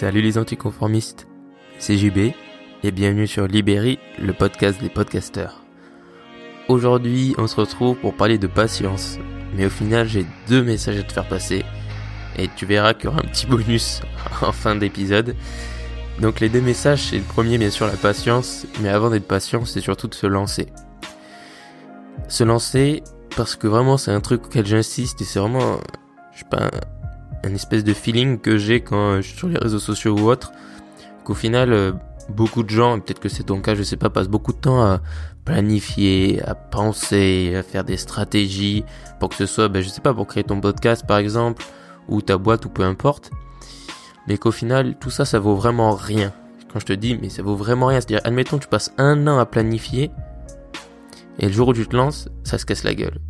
Salut les anticonformistes, c'est JB et bienvenue sur Libéry, le podcast des podcasteurs. Aujourd'hui, on se retrouve pour parler de patience, mais au final, j'ai deux messages à te faire passer et tu verras qu'il y aura un petit bonus en fin d'épisode. Donc les deux messages, c'est le premier bien sûr la patience, mais avant d'être patient, c'est surtout de se lancer. Se lancer parce que vraiment c'est un truc auquel j'insiste et c'est vraiment, je sais pas, un espèce de feeling que j'ai quand je suis sur les réseaux sociaux ou autre, qu'au final, euh, beaucoup de gens, peut-être que c'est ton cas, je sais pas, passent beaucoup de temps à planifier, à penser, à faire des stratégies pour que ce soit, ben, je sais pas, pour créer ton podcast par exemple, ou ta boîte ou peu importe. Mais qu'au final, tout ça, ça vaut vraiment rien. Quand je te dis, mais ça vaut vraiment rien. C'est-à-dire, admettons, tu passes un an à planifier, et le jour où tu te lances, ça se casse la gueule.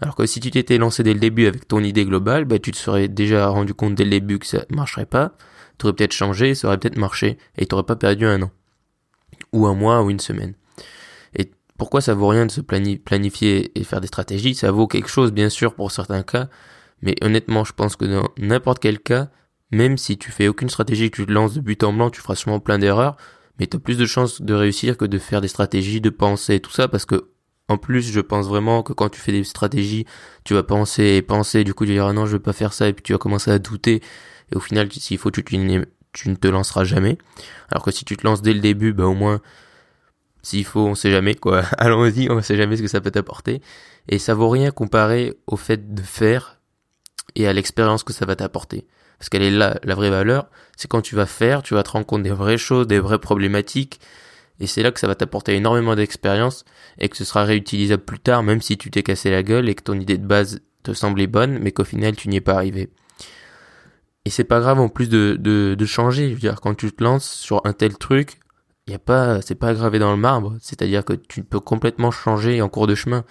Alors que si tu t'étais lancé dès le début avec ton idée globale, bah, tu te serais déjà rendu compte dès le début que ça marcherait pas. Tu aurais peut-être changé, ça aurait peut-être marché, et tu n'aurais pas perdu un an. Ou un mois, ou une semaine. Et pourquoi ça vaut rien de se planifier et faire des stratégies? Ça vaut quelque chose, bien sûr, pour certains cas, mais honnêtement, je pense que dans n'importe quel cas, même si tu fais aucune stratégie, que tu te lances de but en blanc, tu feras sûrement plein d'erreurs, mais tu as plus de chances de réussir que de faire des stratégies, de penser tout ça, parce que en plus, je pense vraiment que quand tu fais des stratégies, tu vas penser et penser, du coup tu diras non, je veux pas faire ça, et puis tu vas commencer à douter, et au final, s'il faut, tu, tu, ne te lanceras jamais. Alors que si tu te lances dès le début, bah au moins, s'il faut, on sait jamais, quoi. Allons-y, on sait jamais ce que ça peut t'apporter. Et ça vaut rien comparé au fait de faire et à l'expérience que ça va t'apporter. Parce qu'elle est là, la vraie valeur, c'est quand tu vas faire, tu vas te rendre compte des vraies choses, des vraies problématiques, et c'est là que ça va t'apporter énormément d'expérience et que ce sera réutilisable plus tard, même si tu t'es cassé la gueule et que ton idée de base te semblait bonne, mais qu'au final tu n'y es pas arrivé. Et c'est pas grave en plus de, de, de, changer. Je veux dire, quand tu te lances sur un tel truc, y a pas, c'est pas gravé dans le marbre. C'est-à-dire que tu peux complètement changer en cours de chemin.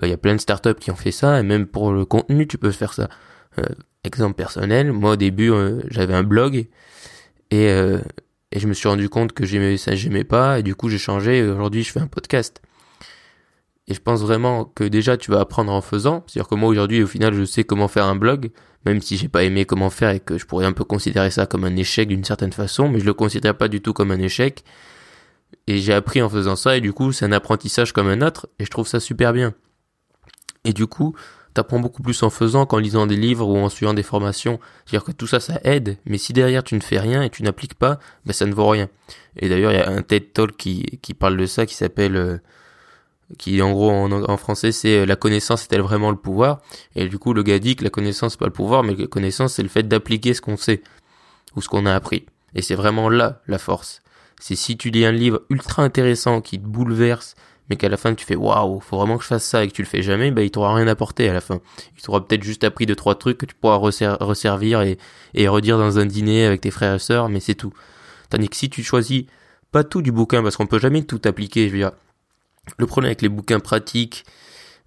Il euh, y a plein de startups qui ont fait ça, et même pour le contenu, tu peux faire ça. Euh, exemple personnel, moi au début, euh, j'avais un blog, et, et je me suis rendu compte que j'aimais ça, j'aimais pas, et du coup j'ai changé, et aujourd'hui je fais un podcast. Et je pense vraiment que déjà tu vas apprendre en faisant. C'est-à-dire que moi aujourd'hui au final je sais comment faire un blog, même si j'ai pas aimé comment faire et que je pourrais un peu considérer ça comme un échec d'une certaine façon, mais je le considère pas du tout comme un échec. Et j'ai appris en faisant ça et du coup c'est un apprentissage comme un autre et je trouve ça super bien. Et du coup, t'apprends beaucoup plus en faisant qu'en lisant des livres ou en suivant des formations. C'est-à-dire que tout ça, ça aide, mais si derrière tu ne fais rien et tu n'appliques pas, ben ça ne vaut rien. Et d'ailleurs, il y a un TED Talk qui, qui parle de ça, qui s'appelle, euh, qui en gros en, français c'est euh, la connaissance est-elle vraiment le pouvoir? Et du coup, le gars dit que la connaissance c'est pas le pouvoir, mais que la connaissance c'est le fait d'appliquer ce qu'on sait ou ce qu'on a appris. Et c'est vraiment là la force. C'est si tu lis un livre ultra intéressant qui te bouleverse, mais qu'à la fin tu fais waouh, faut vraiment que je fasse ça et que tu le fais jamais, bah il t'aura rien apporté à la fin. Il t'aura peut-être juste appris deux trois trucs que tu pourras resservir et, et redire dans un dîner avec tes frères et sœurs, mais c'est tout. Tandis que si tu choisis pas tout du bouquin, parce qu'on peut jamais tout appliquer, je veux dire, le problème avec les bouquins pratiques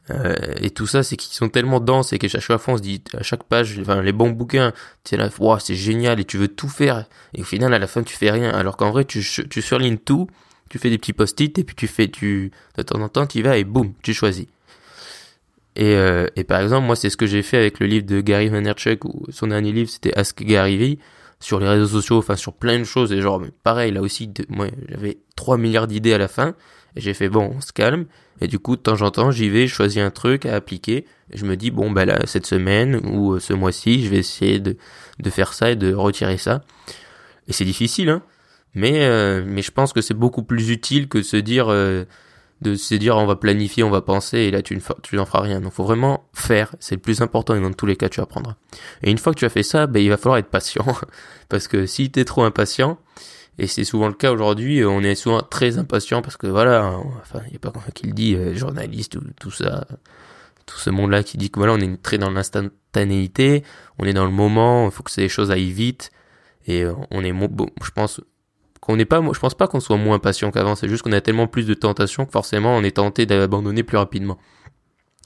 euh, et tout ça, c'est qu'ils sont tellement denses et qu'à chaque fois on se dit à chaque page, les bons bouquins, tu là, wow, c'est génial et tu veux tout faire et au final à la fin tu fais rien. Alors qu'en vrai tu, tu surlignes tout tu fais des petits post-it et puis tu fais, tu, de temps en temps, tu y vas et boum, tu choisis. Et, euh, et par exemple, moi, c'est ce que j'ai fait avec le livre de Gary Vaynerchuk, ou son dernier livre, c'était Ask Gary Vee, sur les réseaux sociaux, enfin, sur plein de choses, et genre, pareil, là aussi, moi, j'avais 3 milliards d'idées à la fin, et j'ai fait, bon, on se calme, et du coup, de temps en temps, j'y vais, je choisis un truc à appliquer, et je me dis, bon, bah là, cette semaine, ou euh, ce mois-ci, je vais essayer de, de faire ça et de retirer ça. Et c'est difficile, hein, mais, euh, mais je pense que c'est beaucoup plus utile que de se dire, euh, de se dire on va planifier, on va penser et là tu, tu n'en feras rien. Donc faut vraiment faire, c'est le plus important et dans tous les cas tu apprendras. Et une fois que tu as fait ça, ben, il va falloir être patient. parce que si tu es trop impatient, et c'est souvent le cas aujourd'hui, on est souvent très impatient parce que voilà, enfin il n'y a pas qui le dit, euh, journaliste ou tout ça, tout ce monde-là qui dit que voilà on est très dans l'instantanéité, on est dans le moment, il faut que ces choses aillent vite et on est, je pense, qu'on n'est je pense pas qu'on soit moins patient qu'avant, c'est juste qu'on a tellement plus de tentations que forcément on est tenté d'abandonner plus rapidement.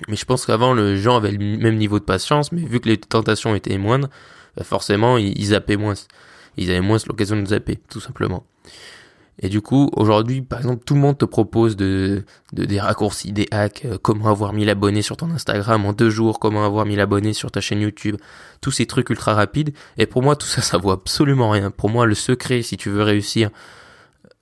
Mais je pense qu'avant, les gens avaient le même niveau de patience, mais vu que les tentations étaient moindres, bah, forcément, ils, zappaient moins. Ils avaient moins l'occasion de zapper, tout simplement. Et du coup, aujourd'hui, par exemple, tout le monde te propose de, de des raccourcis, des hacks, euh, comment avoir 1000 abonnés sur ton Instagram en deux jours, comment avoir 1000 abonnés sur ta chaîne YouTube, tous ces trucs ultra rapides. Et pour moi, tout ça, ça vaut absolument rien. Pour moi, le secret, si tu veux réussir,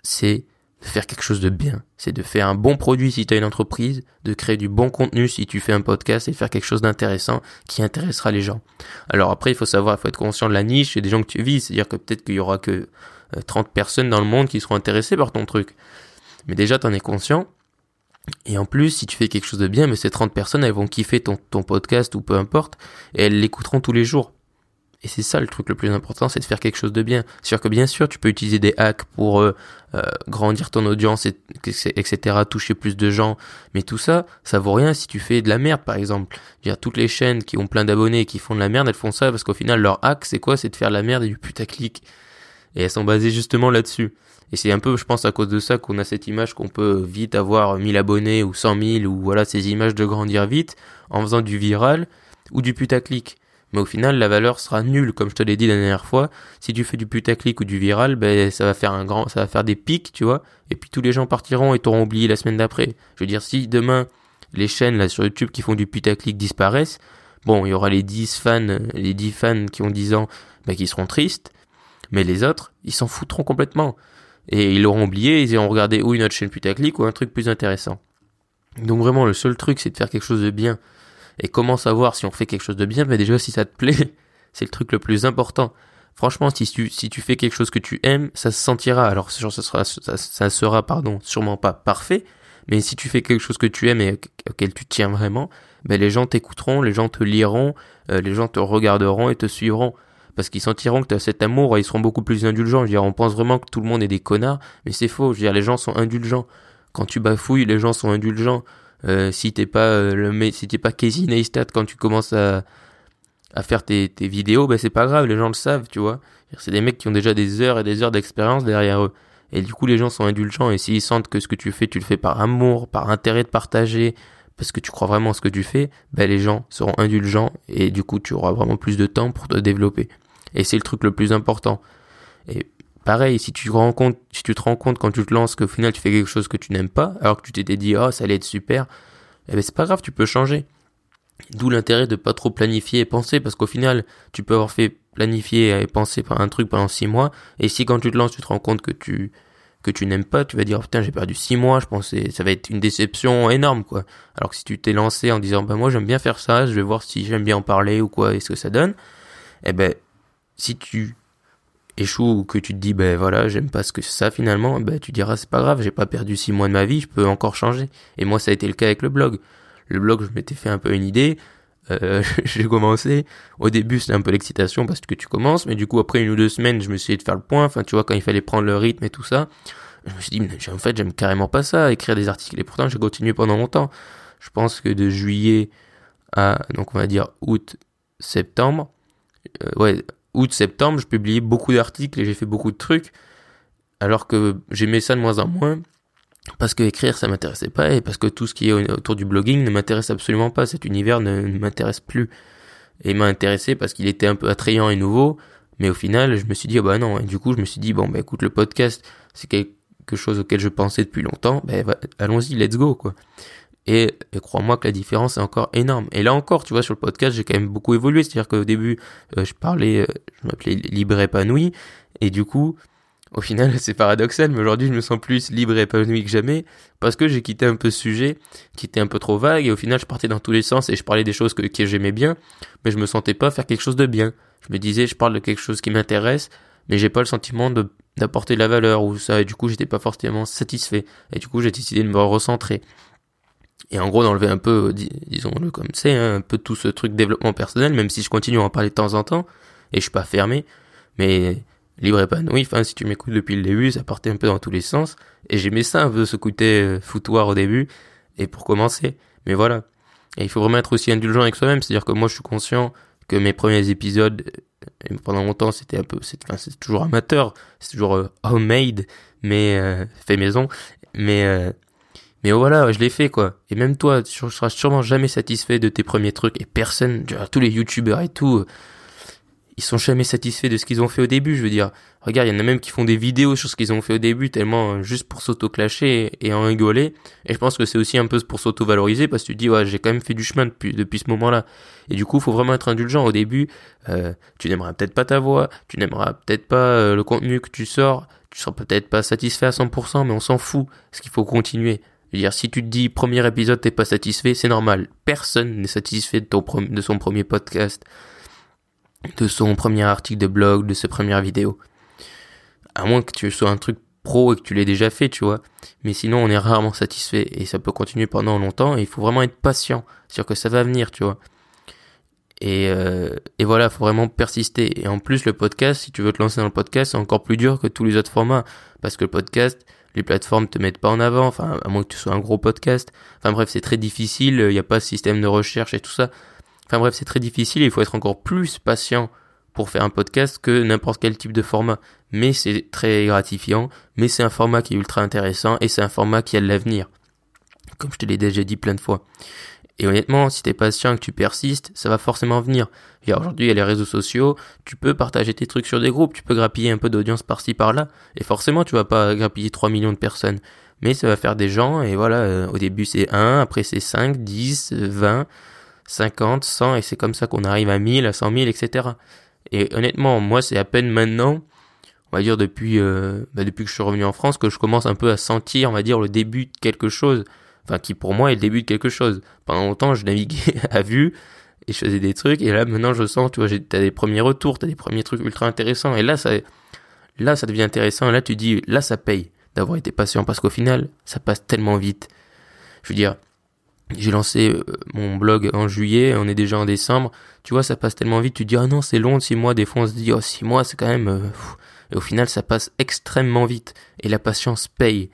c'est de faire quelque chose de bien. C'est de faire un bon produit si tu as une entreprise, de créer du bon contenu si tu fais un podcast et faire quelque chose d'intéressant qui intéressera les gens. Alors après, il faut savoir, il faut être conscient de la niche et des gens que tu vis. C'est-à-dire que peut-être qu'il y aura que 30 euh, personnes dans le monde qui seront intéressées par ton truc. Mais déjà, t'en es conscient. Et en plus, si tu fais quelque chose de bien, mais ces 30 personnes, elles vont kiffer ton, podcast ou peu importe, et elles l'écouteront tous les jours. Et c'est ça le truc le plus important, c'est de faire quelque chose de bien. C'est sûr que bien sûr, tu peux utiliser des hacks pour euh, euh, grandir ton audience, et, etc., toucher plus de gens. Mais tout ça, ça vaut rien si tu fais de la merde, par exemple. Dire toutes les chaînes qui ont plein d'abonnés et qui font de la merde, elles font ça parce qu'au final, leur hack, c'est quoi? C'est de faire de la merde et du putaclic. Et elles sont basées justement là-dessus. Et c'est un peu, je pense, à cause de ça qu'on a cette image qu'on peut vite avoir 1000 abonnés ou 100 000 ou voilà, ces images de grandir vite en faisant du viral ou du putaclic. Mais au final, la valeur sera nulle, comme je te l'ai dit la dernière fois. Si tu fais du putaclic ou du viral, ben, ça va faire un grand, ça va faire des pics, tu vois. Et puis tous les gens partiront et t'auront oublié la semaine d'après. Je veux dire, si demain, les chaînes, sur YouTube qui font du putaclic disparaissent, bon, il y aura les 10 fans, les 10 fans qui ont 10 ans, ben, qui seront tristes. Mais les autres, ils s'en foutront complètement. Et ils l'auront oublié, ils iront regarder ou une autre chaîne putaclic ou un truc plus intéressant. Donc vraiment, le seul truc, c'est de faire quelque chose de bien. Et comment savoir si on fait quelque chose de bien? Mais déjà, si ça te plaît, c'est le truc le plus important. Franchement, si tu, si tu fais quelque chose que tu aimes, ça se sentira. Alors, ça sera, ça, sera, pardon, sûrement pas parfait. Mais si tu fais quelque chose que tu aimes et auquel tu tiens vraiment, ben les gens t'écouteront, les gens te liront, euh, les gens te regarderont et te suivront parce qu'ils sentiront que tu as cet amour ils seront beaucoup plus indulgents. On pense vraiment que tout le monde est des connards, mais c'est faux. Je les gens sont indulgents. Quand tu bafouilles, les gens sont indulgents. Euh, si t'es pas euh, le si pas Casey Neistat quand tu commences à faire tes, tes vidéos, ben c'est pas grave, les gens le savent, tu vois. C'est des mecs qui ont déjà des heures et des heures d'expérience derrière eux. Et du coup, les gens sont indulgents et s'ils sentent que ce que tu fais, tu le fais par amour, par intérêt de partager, parce que tu crois vraiment à ce que tu fais, ben les gens seront indulgents et du coup, tu auras vraiment plus de temps pour te développer. Et c'est le truc le plus important. Et pareil, si tu te rends compte, quand tu te lances qu'au final tu fais quelque chose que tu n'aimes pas, alors que tu t'étais dit oh ça allait être super, eh ben c'est pas grave, tu peux changer. D'où l'intérêt de pas trop planifier et penser, parce qu'au final, tu peux avoir fait planifier et penser un truc pendant six mois, et si quand tu te lances, tu te rends compte que tu que tu n'aimes pas, tu vas dire oh, putain j'ai perdu six mois, je pensais ça va être une déception énorme quoi. Alors que si tu t'es lancé en disant bah moi j'aime bien faire ça, je vais voir si j'aime bien en parler ou quoi, et ce que ça donne, eh ben si tu échoues ou que tu te dis ben voilà j'aime pas ce que ça finalement ben tu diras c'est pas grave j'ai pas perdu six mois de ma vie je peux encore changer. Et moi ça a été le cas avec le blog. Le blog je m'étais fait un peu une idée euh, j'ai commencé. Au début c'était un peu l'excitation parce que tu commences mais du coup après une ou deux semaines je me suis dit de faire le point. Enfin tu vois quand il fallait prendre le rythme et tout ça je me suis dit mais en fait j'aime carrément pas ça écrire des articles. Et pourtant j'ai continué pendant longtemps. Je pense que de juillet à donc on va dire août septembre euh, ouais août-septembre, je publiais beaucoup d'articles et j'ai fait beaucoup de trucs, alors que j'aimais ça de moins en moins, parce que écrire ça m'intéressait pas, et parce que tout ce qui est autour du blogging ne m'intéresse absolument pas, cet univers ne, m'intéresse plus. Et m'a intéressé parce qu'il était un peu attrayant et nouveau, mais au final, je me suis dit, oh bah non, et du coup, je me suis dit, bon, bah écoute, le podcast, c'est quelque chose auquel je pensais depuis longtemps, ben allons-y, let's go, quoi. Et, crois-moi que la différence est encore énorme. Et là encore, tu vois, sur le podcast, j'ai quand même beaucoup évolué. C'est-à-dire qu'au début, euh, je parlais, euh, je m'appelais libre épanoui. Et du coup, au final, c'est paradoxal, mais aujourd'hui, je me sens plus libre et épanoui que jamais. Parce que j'ai quitté un peu ce sujet, qui était un peu trop vague. Et au final, je partais dans tous les sens et je parlais des choses que, j'aimais bien. Mais je me sentais pas faire quelque chose de bien. Je me disais, je parle de quelque chose qui m'intéresse, mais j'ai pas le sentiment de d'apporter de la valeur ou ça et du coup j'étais pas forcément satisfait et du coup j'ai décidé de me recentrer et en gros d'enlever un peu, disons-le comme c'est, hein, un peu tout ce truc développement personnel, même si je continue à en parler de temps en temps, et je suis pas fermé, mais libre épanoui, enfin si tu m'écoutes depuis le début, ça partait un peu dans tous les sens, et j'aimais ça un peu ce côté euh, foutoir au début, et pour commencer, mais voilà. Et il faut vraiment être aussi indulgent avec soi-même, c'est-à-dire que moi je suis conscient que mes premiers épisodes, et pendant longtemps c'était un peu, c'est, enfin, c'est toujours amateur, c'est toujours euh, homemade, mais euh, fait maison, mais mais voilà, je l'ai fait quoi. Et même toi, tu seras sûrement jamais satisfait de tes premiers trucs. Et personne, tous les youtubeurs et tout, ils sont jamais satisfaits de ce qu'ils ont fait au début. Je veux dire, regarde, il y en a même qui font des vidéos sur ce qu'ils ont fait au début, tellement euh, juste pour s'auto-clasher et, en rigoler. Et je pense que c'est aussi un peu pour s'auto-valoriser parce que tu dis, ouais, j'ai quand même fait du chemin depuis, ce moment-là. Et du coup, faut vraiment être indulgent. Au début, euh, tu n'aimeras peut-être pas ta voix, tu n'aimeras peut-être pas euh, le contenu que tu sors, tu seras peut-être pas satisfait à 100%, mais on s'en fout. Parce qu'il faut continuer. Je veux dire, si tu te dis premier épisode t'es pas satisfait, c'est normal. Personne n'est satisfait de son premier podcast de son premier article de blog, de ses premières vidéos. À moins que tu sois un truc pro et que tu l'aies déjà fait, tu vois. Mais sinon, on est rarement satisfait et ça peut continuer pendant longtemps et il faut vraiment être patient. C'est-à-dire que ça va venir, tu vois. Et, euh, et voilà, faut vraiment persister. Et en plus, le podcast, si tu veux te lancer dans le podcast, c'est encore plus dur que tous les autres formats. Parce que le podcast, les plateformes te mettent pas en avant, enfin, à moins que tu sois un gros podcast. Enfin bref, c'est très difficile, il n'y a pas de système de recherche et tout ça. Enfin bref, c'est très difficile, il faut être encore plus patient pour faire un podcast que n'importe quel type de format. Mais c'est très gratifiant, mais c'est un format qui est ultra intéressant et c'est un format qui a de l'avenir. Comme je te l'ai déjà dit plein de fois. Et honnêtement, si t'es patient et que tu persistes, ça va forcément venir. Aujourd'hui, il y a les réseaux sociaux, tu peux partager tes trucs sur des groupes, tu peux grappiller un peu d'audience par-ci par-là, et forcément, tu vas pas grappiller 3 millions de personnes. Mais ça va faire des gens, et voilà, euh, au début c'est 1, après c'est 5, 10, 20, 50, 100, et c'est comme ça qu'on arrive à 1000, à 100 000, etc. Et honnêtement, moi, c'est à peine maintenant, on va dire depuis, euh, bah, depuis que je suis revenu en France, que je commence un peu à sentir, on va dire, le début de quelque chose. Enfin, qui pour moi est le début de quelque chose. Pendant longtemps, je naviguais à vue, et je faisais des trucs, et là, maintenant, je sens, tu vois, t'as des premiers retours, t'as des premiers trucs ultra intéressants, et là, ça, là, ça devient intéressant, et là, tu dis, là, ça paye d'avoir été patient, parce qu'au final, ça passe tellement vite. Je veux dire, j'ai lancé euh, mon blog en juillet, on est déjà en décembre. Tu vois, ça passe tellement vite, tu dis, ah non, c'est long, six mois. Des fois, on se dit, oh, six mois, c'est quand même... Euh, et au final, ça passe extrêmement vite. Et la patience paye.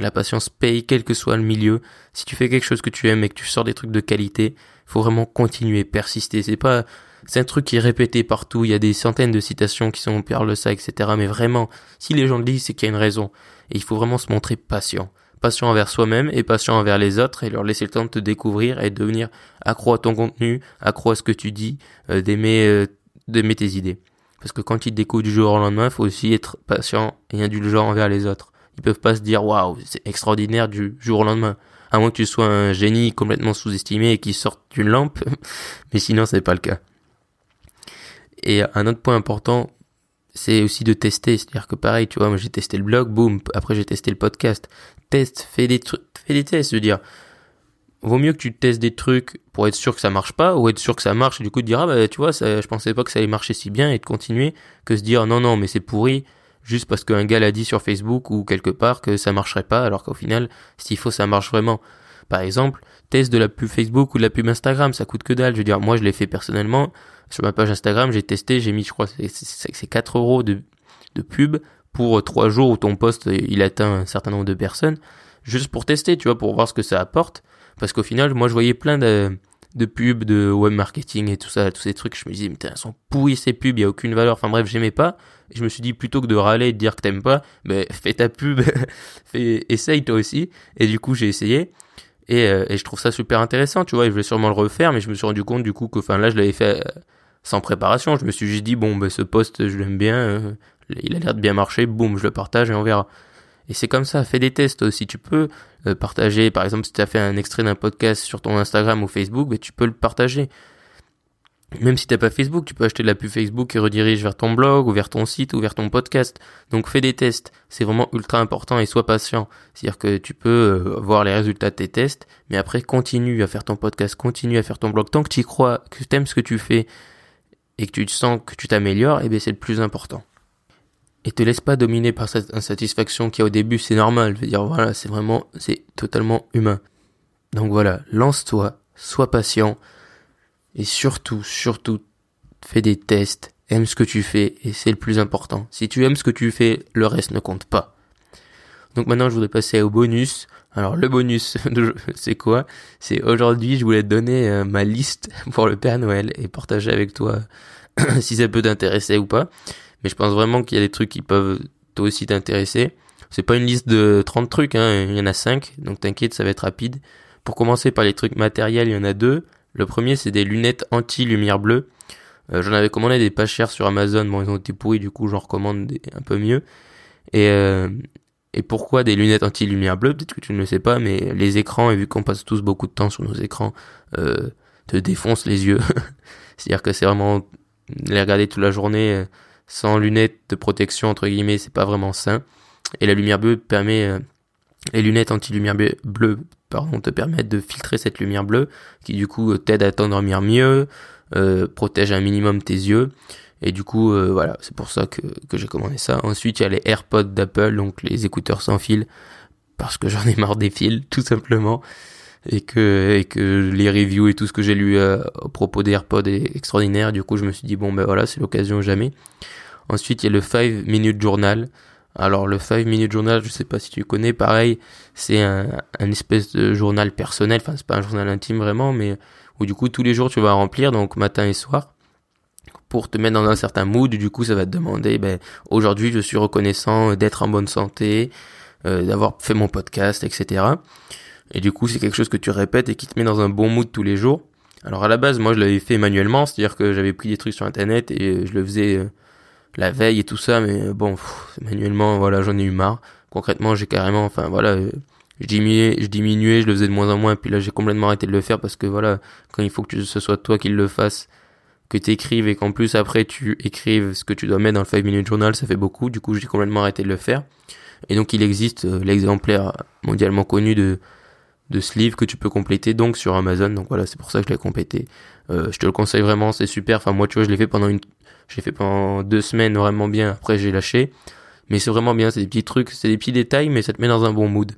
La patience paye, quel que soit le milieu. Si tu fais quelque chose que tu aimes et que tu sors des trucs de qualité, faut vraiment continuer, persister. C'est pas, c'est un truc qui est répété partout. Il y a des centaines de citations qui sont parlent de ça, etc. Mais vraiment, si les gens le disent, c'est qu'il y a une raison. Et il faut vraiment se montrer patient patient envers soi-même et patient envers les autres et leur laisser le temps de te découvrir et de devenir accro à ton contenu, accro à ce que tu dis, euh, d'aimer euh, d'aimer tes idées. Parce que quand ils te découvrent du jour au lendemain, il faut aussi être patient et indulgent envers les autres. Ils peuvent pas se dire waouh, c'est extraordinaire du jour au lendemain. À moins que tu sois un génie complètement sous-estimé et qui sorte d'une lampe, mais sinon c'est pas le cas. Et un autre point important c'est aussi de tester. C'est-à-dire que pareil, tu vois, moi j'ai testé le blog, boum, après j'ai testé le podcast. Teste, fais des trucs, fais des tests. Je veux dire, vaut mieux que tu testes des trucs pour être sûr que ça marche pas, ou être sûr que ça marche, et du coup te dire, ah bah tu vois, ça, je pensais pas que ça allait marcher si bien, et de continuer, que se dire, non, non, mais c'est pourri, juste parce qu'un gars l'a dit sur Facebook ou quelque part que ça marcherait pas, alors qu'au final, s'il faut, ça marche vraiment. Par exemple, test de la pub Facebook ou de la pub Instagram, ça coûte que dalle. Je veux dire, moi je l'ai fait personnellement, sur ma page Instagram, j'ai testé, j'ai mis, je crois, c'est 4 euros de, de pub pour 3 jours où ton poste il atteint un certain nombre de personnes, juste pour tester, tu vois, pour voir ce que ça apporte. Parce qu'au final, moi je voyais plein de, de pubs, de web marketing et tout ça, tous ces trucs, je me disais, mais elles sont pourries ces pubs, il y a aucune valeur. Enfin bref, j'aimais pas. Je me suis dit, plutôt que de râler et de dire que t'aimes pas, fais ta pub, fais, essaye toi aussi. Et du coup, j'ai essayé. Et, euh, et, je trouve ça super intéressant, tu vois, et je vais sûrement le refaire, mais je me suis rendu compte du coup que, enfin là, je l'avais fait euh, sans préparation. Je me suis juste dit, bon, ben, ce poste, je l'aime bien, euh, il a l'air de bien marcher, boum, je le partage et on verra. Et c'est comme ça, fais des tests aussi. Tu peux partager, par exemple, si tu as fait un extrait d'un podcast sur ton Instagram ou Facebook, ben, tu peux le partager. Même si t'as pas Facebook, tu peux acheter de la pub Facebook et redirige vers ton blog ou vers ton site ou vers ton podcast. Donc fais des tests. C'est vraiment ultra important et sois patient. C'est-à-dire que tu peux euh, voir les résultats de tes tests, mais après continue à faire ton podcast, continue à faire ton blog. Tant que tu crois, que tu aimes ce que tu fais et que tu sens que tu t'améliores, eh bien c'est le plus important. Et te laisse pas dominer par cette insatisfaction qui au début, c'est normal. Je veux dire, voilà, c'est vraiment, c'est totalement humain. Donc voilà, lance-toi, sois patient, et surtout, surtout, fais des tests, aime ce que tu fais, et c'est le plus important. Si tu aimes ce que tu fais, le reste ne compte pas. Donc maintenant, je voudrais passer au bonus. Alors le bonus, c'est quoi? C'est aujourd'hui, je voulais te donner euh, ma liste pour le Père Noël et partager avec toi si ça peut t'intéresser ou pas. Mais je pense vraiment qu'il y a des trucs qui peuvent toi aussi t'intéresser. C'est pas une liste de 30 trucs, hein, il y en a 5, donc t'inquiète, ça va être rapide. Pour commencer par les trucs matériels, il y en a deux. Le premier, c'est des lunettes anti-lumière bleue. Euh, j'en avais commandé des pas chers sur Amazon, bon ils ont été pourris, du coup j'en recommande un peu mieux. Et, euh, et pourquoi des lunettes anti-lumière bleue? Peut-être que tu ne le sais pas, mais les écrans, et vu qu'on passe tous beaucoup de temps sur nos écrans, euh, te défoncent les yeux. C'est-à-dire que c'est vraiment les regarder toute la journée sans lunettes de protection entre guillemets, c'est pas vraiment sain. Et la lumière bleue permet les lunettes anti-lumière bleue pardon, te permettent de filtrer cette lumière bleue qui du coup t'aide à t'endormir mieux, euh, protège un minimum tes yeux. Et du coup, euh, voilà, c'est pour ça que, que j'ai commandé ça. Ensuite, il y a les AirPods d'Apple, donc les écouteurs sans fil, parce que j'en ai marre des fils, tout simplement. Et que, et que les reviews et tout ce que j'ai lu euh, au propos des AirPods est extraordinaire. Du coup, je me suis dit, bon, ben voilà, c'est l'occasion jamais. Ensuite, il y a le 5 Minute Journal. Alors, le 5 Minute Journal, je sais pas si tu connais, pareil, c'est un, espèce de journal personnel. Enfin, c'est pas un journal intime vraiment, mais où du coup, tous les jours, tu vas remplir, donc matin et soir pour te mettre dans un certain mood. Du coup, ça va te demander, ben, aujourd'hui, je suis reconnaissant d'être en bonne santé, euh, d'avoir fait mon podcast, etc. Et du coup, c'est quelque chose que tu répètes et qui te met dans un bon mood tous les jours. Alors à la base, moi, je l'avais fait manuellement, c'est-à-dire que j'avais pris des trucs sur Internet et je le faisais euh, la veille et tout ça, mais euh, bon, manuellement, voilà, j'en ai eu marre. Concrètement, j'ai carrément, enfin voilà, je diminuais, je diminuais, je le faisais de moins en moins, puis là, j'ai complètement arrêté de le faire parce que voilà, quand il faut que ce soit toi qui le fasses, que tu écrives et qu'en plus après tu écrives ce que tu dois mettre dans le 5 minute journal, ça fait beaucoup. Du coup, j'ai complètement arrêté de le faire. Et donc, il existe euh, l'exemplaire mondialement connu de de ce livre que tu peux compléter donc sur Amazon. Donc voilà, c'est pour ça que je l'ai complété. Euh, je te le conseille vraiment, c'est super. Enfin moi, tu vois, je l'ai fait pendant une, j'ai fait pendant deux semaines vraiment bien. Après, j'ai lâché, mais c'est vraiment bien. C'est des petits trucs, c'est des petits détails, mais ça te met dans un bon mood.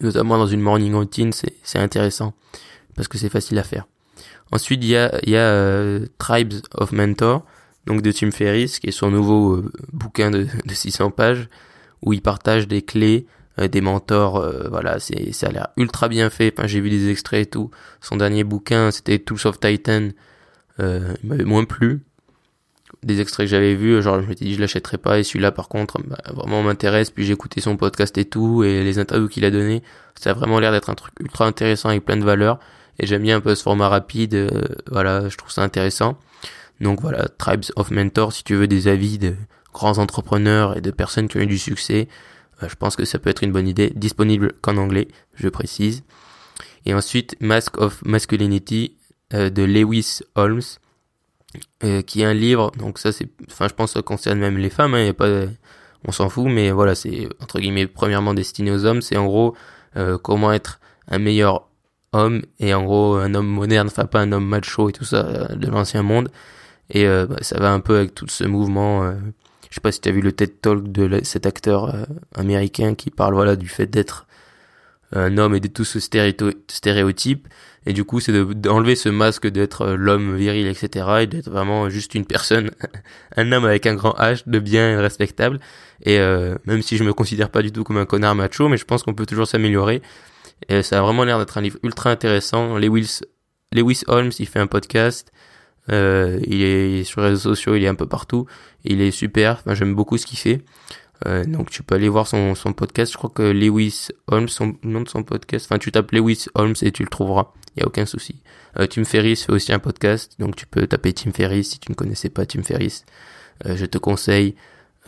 Notamment dans une morning routine, c'est intéressant parce que c'est facile à faire. Ensuite, il y a, y a euh, Tribes of Mentor, donc de Tim Ferriss, qui est son nouveau euh, bouquin de, de 600 pages, où il partage des clés, euh, des mentors. voilà, c'est ça a l'air ultra bien fait. Enfin, j'ai vu des extraits et tout. Son dernier bouquin, c'était Tools of Titan. il m'avait moins plu. Des extraits que j'avais vus, genre je m'étais dit je l'achèterais pas. Et celui-là, par contre, bah, vraiment m'intéresse. Puis j'ai écouté son podcast et tout, et les interviews qu'il a donné. Ça a vraiment l'air d'être un truc ultra intéressant avec plein de valeurs et j'aime bien un peu ce format rapide. Euh, voilà, je trouve ça intéressant. Donc voilà, Tribes of Mentors, si tu veux des avis de grands entrepreneurs et de personnes qui ont eu du succès, euh, je pense que ça peut être une bonne idée. Disponible qu'en anglais, je précise. Et ensuite, Mask of Masculinity euh, de Lewis Holmes, qui est un livre. Donc ça, c'est, enfin, je pense que ça concerne même les femmes. Hein, y a pas, on s'en fout, mais voilà, c'est entre guillemets premièrement destiné aux hommes. C'est en gros comment être un meilleur homme et en gros un homme moderne, enfin pas un homme macho et tout ça euh, de l'ancien monde. Et euh, bah, ça va un peu avec tout ce mouvement. Euh, je sais pas si tu as vu le TED Talk de cet acteur américain qui parle voilà du fait d'être un homme et de tout ce stéréotype. Et du coup, c'est d'enlever ce masque d'être l'homme viril, etc. et d'être vraiment juste une personne, un homme avec un grand H, de bien respectable. Et même si je me considère pas du tout comme un connard macho, mais je pense qu'on peut toujours s'améliorer. Et ça a vraiment l'air d'être un livre ultra intéressant. Lewis, Lewis Holmes, il fait un podcast. Euh, il est sur les réseaux sociaux, il est un peu partout. Il est super. Enfin, j'aime beaucoup ce qu'il fait. Euh, donc tu peux aller voir son, son podcast. Je crois que Lewis Holmes, son nom de son podcast. Enfin, tu tapes Lewis Holmes et tu le trouveras. Il y a aucun souci. Euh, Tim Ferriss fait aussi un podcast. Donc tu peux taper Tim Ferriss si tu ne connaissais pas Tim Ferriss. Euh, je te conseille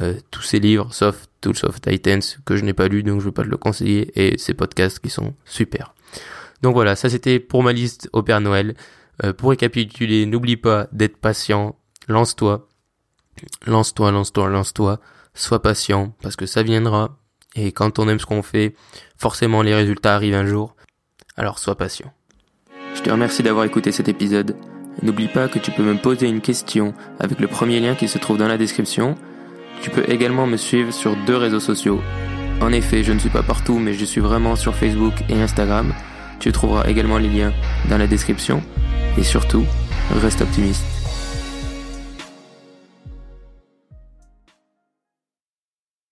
euh, tous ces livres, sauf Tools of Titans, que je n'ai pas lu, donc je ne veux pas te le conseiller, et ces podcasts qui sont super. Donc voilà, ça c'était pour ma liste au Père Noël. Euh, pour récapituler, n'oublie pas d'être patient, lance-toi, lance-toi, lance-toi, lance-toi, sois patient, parce que ça viendra, et quand on aime ce qu'on fait, forcément les résultats arrivent un jour, alors sois patient. Je te remercie d'avoir écouté cet épisode. N'oublie pas que tu peux me poser une question avec le premier lien qui se trouve dans la description tu peux également me suivre sur deux réseaux sociaux. En effet, je ne suis pas partout, mais je suis vraiment sur Facebook et Instagram. Tu trouveras également les liens dans la description. Et surtout, reste optimiste.